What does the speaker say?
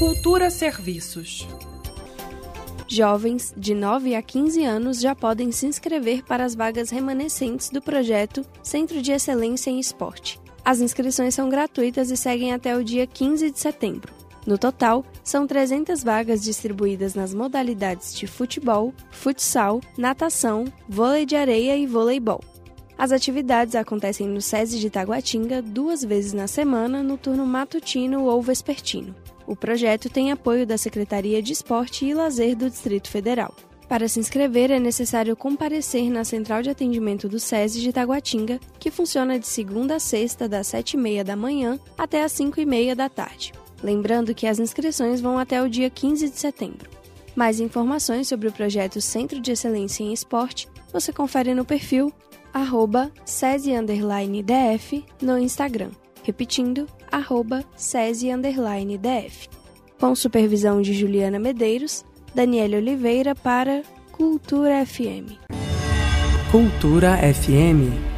Cultura Serviços. Jovens de 9 a 15 anos já podem se inscrever para as vagas remanescentes do projeto Centro de Excelência em Esporte. As inscrições são gratuitas e seguem até o dia 15 de setembro. No total, são 300 vagas distribuídas nas modalidades de futebol, futsal, natação, vôlei de areia e voleibol. As atividades acontecem no SESI de Taguatinga duas vezes na semana, no turno matutino ou vespertino. O projeto tem apoio da Secretaria de Esporte e Lazer do Distrito Federal. Para se inscrever, é necessário comparecer na Central de Atendimento do SESI de Taguatinga, que funciona de segunda a sexta, das 7h30 da manhã até as 5h30 da tarde. Lembrando que as inscrições vão até o dia 15 de setembro. Mais informações sobre o projeto Centro de Excelência em Esporte você confere no perfil arroba df no Instagram. Repetindo, arroba df. Com supervisão de Juliana Medeiros, Daniela Oliveira para Cultura FM. Cultura FM